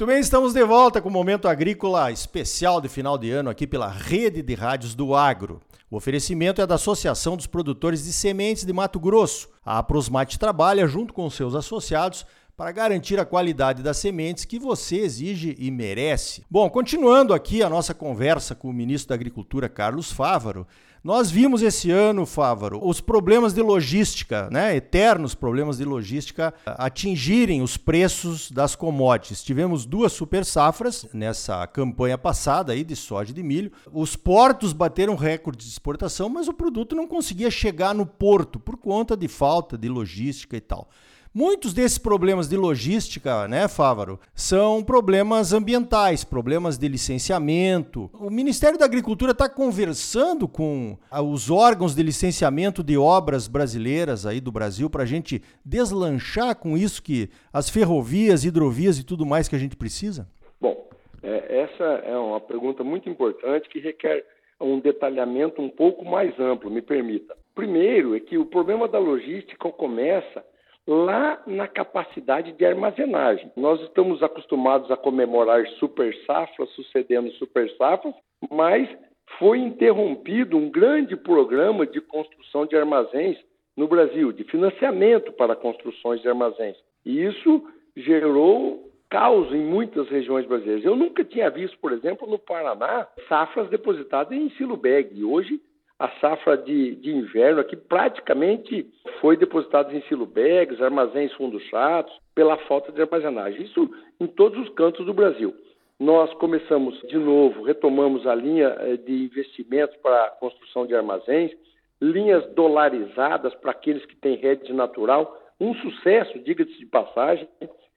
Muito bem, estamos de volta com o Momento Agrícola especial de final de ano aqui pela Rede de Rádios do Agro. O oferecimento é da Associação dos Produtores de Sementes de Mato Grosso. A Aprosmate trabalha junto com seus associados para garantir a qualidade das sementes que você exige e merece. Bom, continuando aqui a nossa conversa com o ministro da Agricultura, Carlos Fávaro, nós vimos esse ano, Fávaro, os problemas de logística, né, eternos problemas de logística, atingirem os preços das commodities. Tivemos duas super safras nessa campanha passada aí de soja e de milho. Os portos bateram recorde de exportação, mas o produto não conseguia chegar no porto por conta de falta de logística e tal. Muitos desses problemas de logística, né, Fávaro, são problemas ambientais, problemas de licenciamento. O Ministério da Agricultura está conversando com os órgãos de licenciamento de obras brasileiras aí do Brasil para a gente deslanchar com isso que as ferrovias, hidrovias e tudo mais que a gente precisa? Bom, é, essa é uma pergunta muito importante que requer um detalhamento um pouco mais amplo, me permita. Primeiro é que o problema da logística começa lá na capacidade de armazenagem. Nós estamos acostumados a comemorar super safras, sucedendo super safras, mas foi interrompido um grande programa de construção de armazéns no Brasil, de financiamento para construções de armazéns. E isso gerou caos em muitas regiões brasileiras. Eu nunca tinha visto, por exemplo, no Paraná, safras depositadas em silo bag. Hoje a safra de, de inverno aqui praticamente foi depositada em silo bags, armazéns fundos chatos, pela falta de armazenagem. Isso em todos os cantos do Brasil. Nós começamos de novo, retomamos a linha eh, de investimentos para a construção de armazéns, linhas dolarizadas para aqueles que têm rede natural, um sucesso, diga-se de passagem,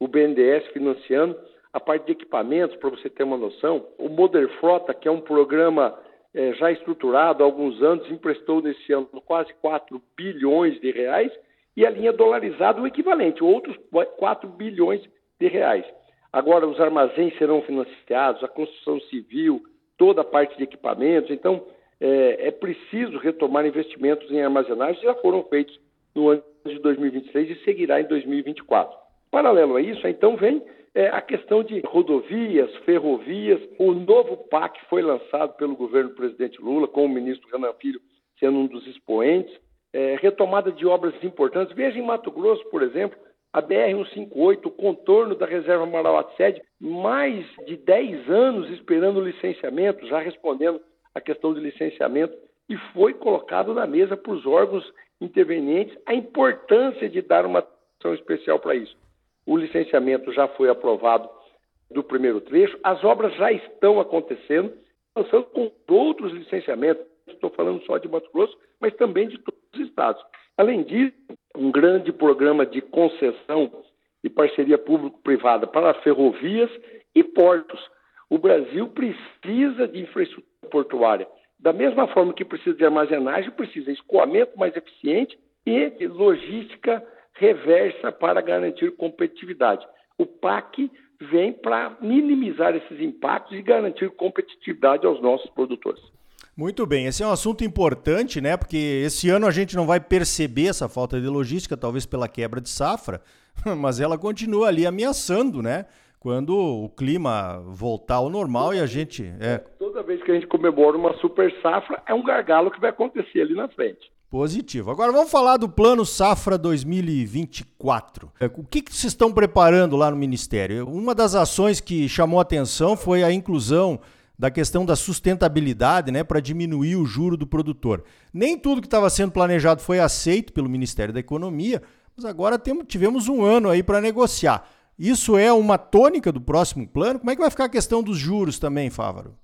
o BNDES financiando a parte de equipamentos, para você ter uma noção, o Modern Frota, que é um programa é, já estruturado há alguns anos, emprestou nesse ano quase 4 bilhões de reais, e a linha dolarizada o equivalente, outros 4 bilhões de reais. Agora, os armazéns serão financiados, a construção civil, toda a parte de equipamentos. Então, é, é preciso retomar investimentos em armazenagem, já foram feitos no ano de 2023 e seguirá em 2024. Paralelo a isso, então, vem é, a questão de rodovias, ferrovias, o novo PAC foi lançado pelo governo do presidente Lula, com o ministro Renan Filho sendo um dos expoentes, é, retomada de obras importantes. Veja em Mato Grosso, por exemplo, a BR-158, o contorno da reserva Marauá-Sede, mais de 10 anos esperando licenciamento, já respondendo a questão de licenciamento, e foi colocado na mesa para os órgãos intervenientes a importância de dar uma atenção especial para isso. O licenciamento já foi aprovado do primeiro trecho, as obras já estão acontecendo, avançando com outros licenciamentos. Estou falando só de Mato Grosso, mas também de todos os estados. Além disso, um grande programa de concessão e parceria público-privada para ferrovias e portos. O Brasil precisa de infraestrutura portuária. Da mesma forma que precisa de armazenagem, precisa de escoamento mais eficiente e logística reversa para garantir competitividade. O PAC vem para minimizar esses impactos e garantir competitividade aos nossos produtores. Muito bem, esse é um assunto importante, né? Porque esse ano a gente não vai perceber essa falta de logística, talvez pela quebra de safra, mas ela continua ali ameaçando, né? Quando o clima voltar ao normal e a gente. É... Toda vez que a gente comemora uma super safra, é um gargalo que vai acontecer ali na frente. Positivo. Agora vamos falar do Plano Safra 2024. É, o que, que vocês estão preparando lá no Ministério? Uma das ações que chamou atenção foi a inclusão da questão da sustentabilidade, né, para diminuir o juro do produtor. Nem tudo que estava sendo planejado foi aceito pelo Ministério da Economia, mas agora temos, tivemos um ano aí para negociar. Isso é uma tônica do próximo plano? Como é que vai ficar a questão dos juros também, Fávaro?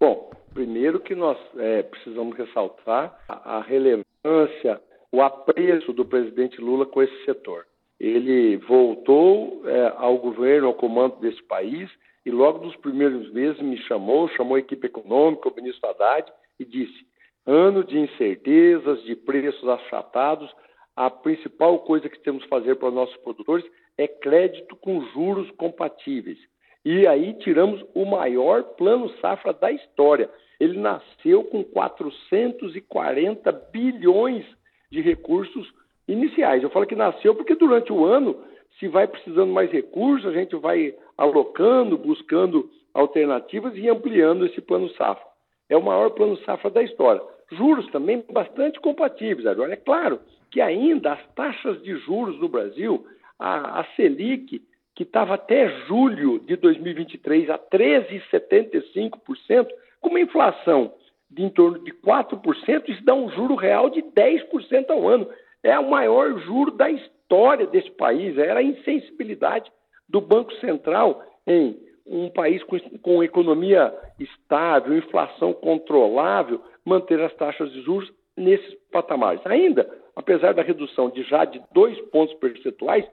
Bom, primeiro que nós é, precisamos ressaltar a, a relevância importância, o apreço do presidente Lula com esse setor. Ele voltou é, ao governo, ao comando desse país, e logo nos primeiros meses me chamou, chamou a equipe econômica, o ministro Haddad, e disse: ano de incertezas, de preços achatados, a principal coisa que temos que fazer para os nossos produtores é crédito com juros compatíveis. E aí tiramos o maior plano safra da história ele nasceu com 440 bilhões de recursos iniciais. Eu falo que nasceu porque durante o ano Se vai precisando mais recursos, a gente vai alocando, buscando alternativas e ampliando esse plano safra. É o maior plano safra da história. Juros também bastante compatíveis. Agora, é claro que ainda as taxas de juros no Brasil, a, a Selic, que estava até julho de 2023 a 13,75%, com uma inflação de em torno de 4%, isso dá um juro real de 10% ao ano. É o maior juro da história desse país. Era a insensibilidade do Banco Central em um país com, com economia estável, inflação controlável, manter as taxas de juros nesses patamares. Ainda, apesar da redução de já de dois pontos percentuais,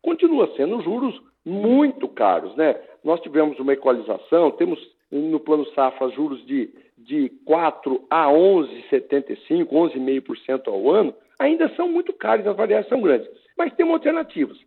continua sendo juros muito caros. Né? Nós tivemos uma equalização, temos no plano safra juros de, de 4 a 11,75%, 11,5% ao ano, ainda são muito caros, as variações são grandes. Mas temos alternativas.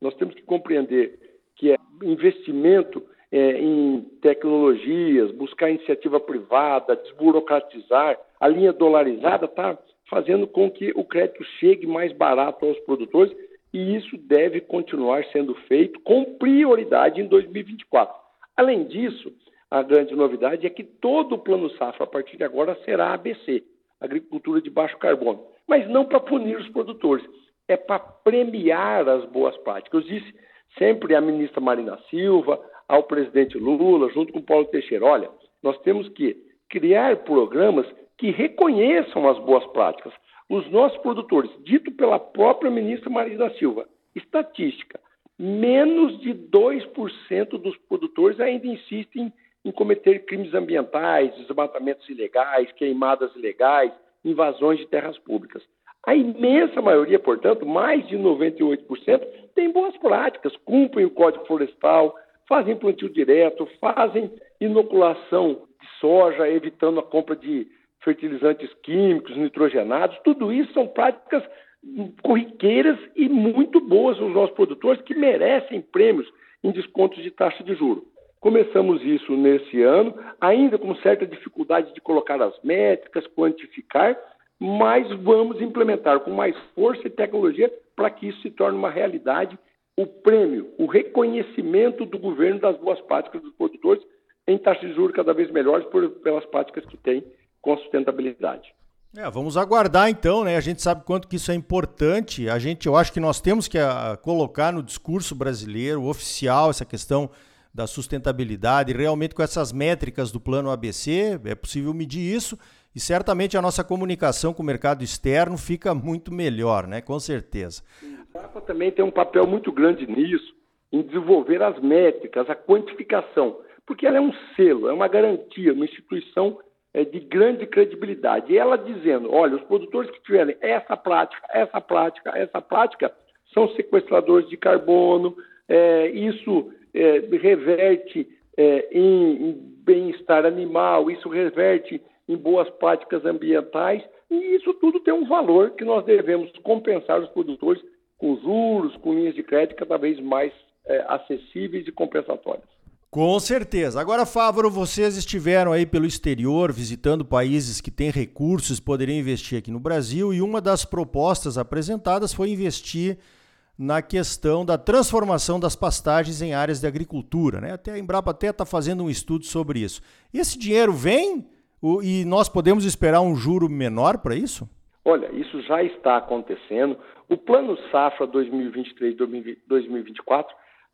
Nós temos que compreender que é investimento é, em tecnologias, buscar iniciativa privada, desburocratizar, a linha dolarizada está fazendo com que o crédito chegue mais barato aos produtores e isso deve continuar sendo feito com prioridade em 2024. Além disso, a grande novidade é que todo o plano safra a partir de agora será ABC, agricultura de baixo carbono, mas não para punir os produtores, é para premiar as boas práticas. Eu disse sempre à ministra Marina Silva, ao presidente Lula, junto com Paulo Teixeira, olha, nós temos que criar programas que reconheçam as boas práticas. Os nossos produtores, dito pela própria ministra Marina Silva, estatística, menos de 2% dos produtores ainda insistem em cometer crimes ambientais, desmatamentos ilegais, queimadas ilegais, invasões de terras públicas. A imensa maioria, portanto, mais de 98%, tem boas práticas, cumprem o Código Florestal, fazem plantio direto, fazem inoculação de soja, evitando a compra de fertilizantes químicos, nitrogenados. Tudo isso são práticas corriqueiras e muito boas aos nossos produtores que merecem prêmios em descontos de taxa de juros. Começamos isso nesse ano, ainda com certa dificuldade de colocar as métricas, quantificar, mas vamos implementar com mais força e tecnologia para que isso se torne uma realidade. O prêmio, o reconhecimento do governo das boas práticas dos produtores em taxas de juros cada vez melhores por, pelas práticas que tem com sustentabilidade. É, vamos aguardar então, né? A gente sabe quanto que isso é importante. A gente, eu acho que nós temos que a, ah, colocar no discurso brasileiro oficial essa questão da sustentabilidade. Realmente, com essas métricas do plano ABC, é possível medir isso e certamente a nossa comunicação com o mercado externo fica muito melhor, né? Com certeza. O Papa também tem um papel muito grande nisso, em desenvolver as métricas, a quantificação, porque ela é um selo, é uma garantia, uma instituição é, de grande credibilidade. E ela dizendo: olha, os produtores que tiverem essa prática, essa prática, essa prática, são sequestradores de carbono, é, isso é, reverte é, em, em bem-estar animal, isso reverte em boas práticas ambientais, e isso tudo tem um valor que nós devemos compensar os produtores com juros, com linhas de crédito cada vez mais é, acessíveis e compensatórias. Com certeza. Agora, Fávaro, vocês estiveram aí pelo exterior visitando países que têm recursos, poderiam investir aqui no Brasil, e uma das propostas apresentadas foi investir na questão da transformação das pastagens em áreas de agricultura. Né? Até a Embrapa até está fazendo um estudo sobre isso. Esse dinheiro vem e nós podemos esperar um juro menor para isso? Olha, isso já está acontecendo. O Plano Safra 2023-2024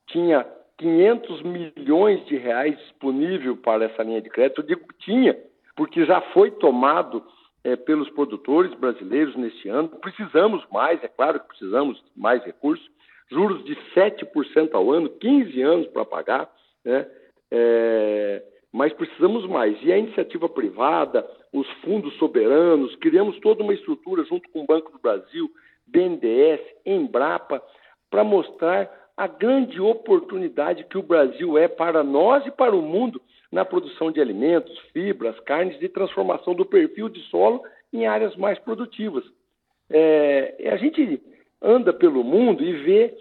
tinha 500 milhões de reais disponível para essa linha de crédito. Eu digo que tinha, porque já foi tomado é, pelos produtores brasileiros neste ano. Precisamos mais, é claro que precisamos mais recursos. Juros de 7% ao ano, 15 anos para pagar, né? É, mas precisamos mais. E a iniciativa privada, os fundos soberanos, criamos toda uma estrutura junto com o Banco do Brasil, BNDES, Embrapa, para mostrar a grande oportunidade que o Brasil é para nós e para o mundo na produção de alimentos, fibras, carnes e transformação do perfil de solo em áreas mais produtivas. É, a gente anda pelo mundo e vê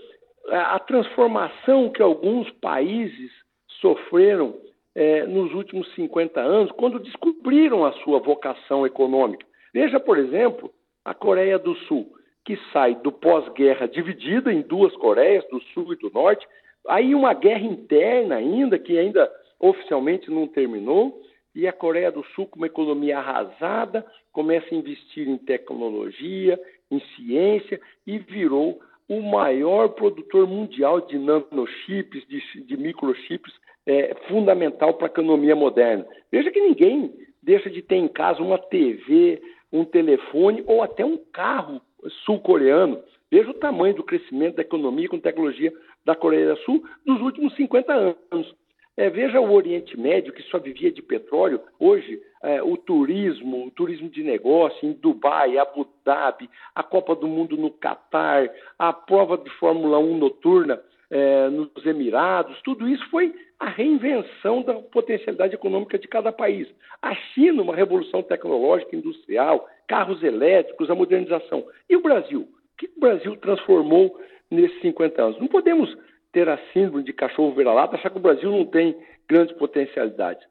a, transformação que alguns países sofreram é, nos últimos 50 anos, quando descobriram a sua vocação econômica. Veja, por exemplo, a Coreia do Sul. que sai do pós-guerra dividida em duas Coreias, do Sul e do Norte, aí uma guerra interna ainda, que ainda oficialmente não terminou, e a Coreia do Sul, com uma economia arrasada, começa a investir em tecnologia, em ciência e virou o maior produtor mundial de nanochips, de, de microchips, é, fundamental para a economia moderna. Veja que ninguém deixa de ter em casa uma TV, um telefone ou até um carro sul-coreano. Veja o tamanho do crescimento da economia com tecnologia da Coreia do Sul nos últimos 50 anos. É, veja o Oriente Médio, que só vivia de petróleo, hoje é, o turismo, o turismo de negócio em Dubai, Abu Dhabi, a Copa do Mundo no Catar, a prova de Fórmula 1 noturna é, nos Emirados, tudo isso foi a reinvenção da potencialidade econômica de cada país. A China, uma revolução tecnológica, industrial, carros elétricos, a modernização. E o Brasil? O que o Brasil transformou nesses 50 anos? Não podemos ter a síndrome de cachorro vira-lata, achar que o Brasil não tem grandes potencialidades.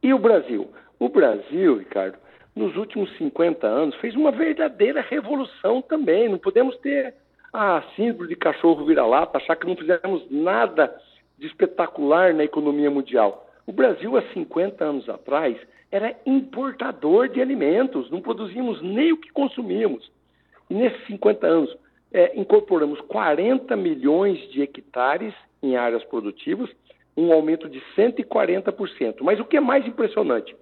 E o Brasil? O Brasil, Ricardo, nos últimos 50 anos, fez uma verdadeira revolução também. Não podemos ter a síndrome de cachorro vira-lata, achar que não fizemos nada de espetacular na economia mundial. O Brasil, há 50 anos atrás, era importador de alimentos, não produzíamos nem o que consumíamos. E nesses 50 anos, é, incorporamos 40 milhões de hectares em áreas produtivas, um aumento de 140%. Mas o que é mais impressionante,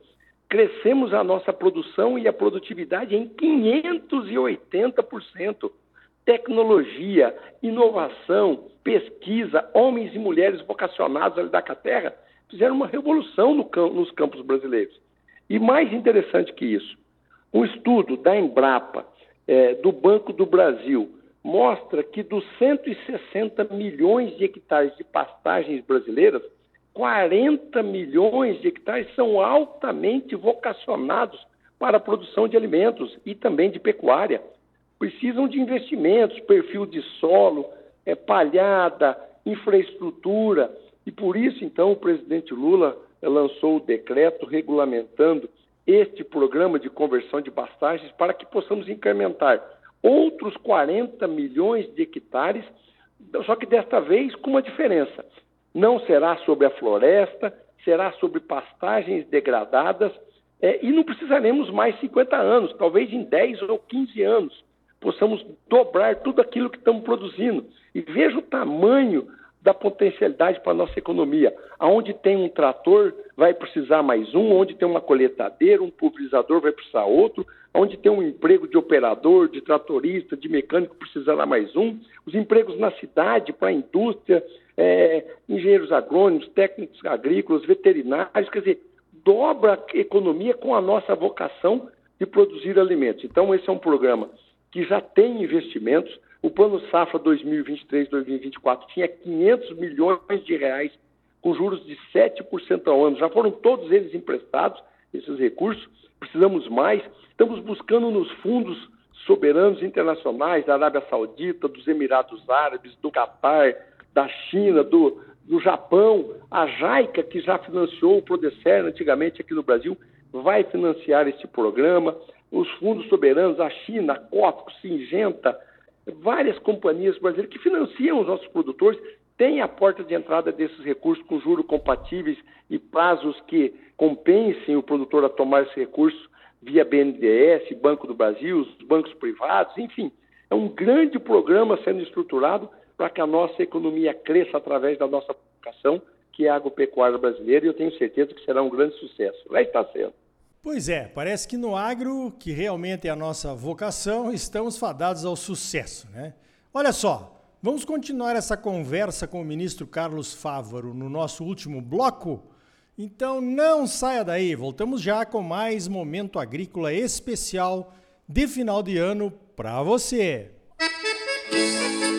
crescemos a nossa produção e a produtividade em 580%. Tecnologia, inovação, pesquisa, homens e mulheres vocacionados ali da terra fizeram uma revolução no, nos campos brasileiros. E mais interessante que isso, um estudo da Embrapa, é, do Banco do Brasil, mostra que dos 160 milhões de hectares de pastagens brasileiras, 40 milhões de hectares são altamente vocacionados para a produção de alimentos e também de pecuária. Precisam de investimentos, perfil de solo, é, palhada, infraestrutura. E por isso, então, o presidente Lula lançou o decreto regulamentando este programa de conversão de pastagens para que possamos incrementar outros 40 milhões de hectares, só que desta vez com uma diferença. Não será sobre a floresta, será sobre pastagens degradadas, é, e não precisaremos mais 50 anos, talvez em 10 ou 15 anos possamos dobrar tudo aquilo que estamos produzindo. E veja o tamanho da potencialidade para a nossa economia. Aonde tem um trator, vai precisar mais um, onde tem uma coletadeira, um pulverizador, vai precisar outro, onde tem um emprego de operador, de tratorista, de mecânico, precisará mais um, os empregos na cidade, para a indústria, é, engenheiros agrônomos, técnicos agrícolas, veterinários, quer dizer, dobra a economia com a nossa vocação de produzir alimentos. Então, esse é um programa que já tem investimentos, o Plano Safra 2023-2024 tinha 500 milhões de reais com juros de 7% ao ano. Já foram todos eles emprestados, esses recursos. Precisamos mais. Estamos buscando nos fundos soberanos internacionais da Arábia Saudita, dos Emirados Árabes, do Catar, da China, do, do Japão. A JAICA, que já financiou o Prodecer antigamente aqui no Brasil, vai financiar este programa. Os fundos soberanos, a China, a Cófico, Singenta, várias companhias brasileiras que financiam os nossos produtores têm a porta de entrada desses recursos com juros compatíveis e prazos que compensem o produtor a tomar esse recurso via BNDES, Banco do Brasil, os bancos privados, enfim. É um grande programa sendo estruturado para que a nossa economia cresça através da nossa vocação, que é a agropecuária brasileira, e eu tenho certeza que será um grande sucesso. Lá está sendo. Pois é, parece que no agro, que realmente é a nossa vocação, estamos fadados ao sucesso, né? Olha só, vamos continuar essa conversa com o ministro Carlos Fávaro no nosso último bloco? Então não saia daí, voltamos já com mais momento agrícola especial de final de ano para você. Música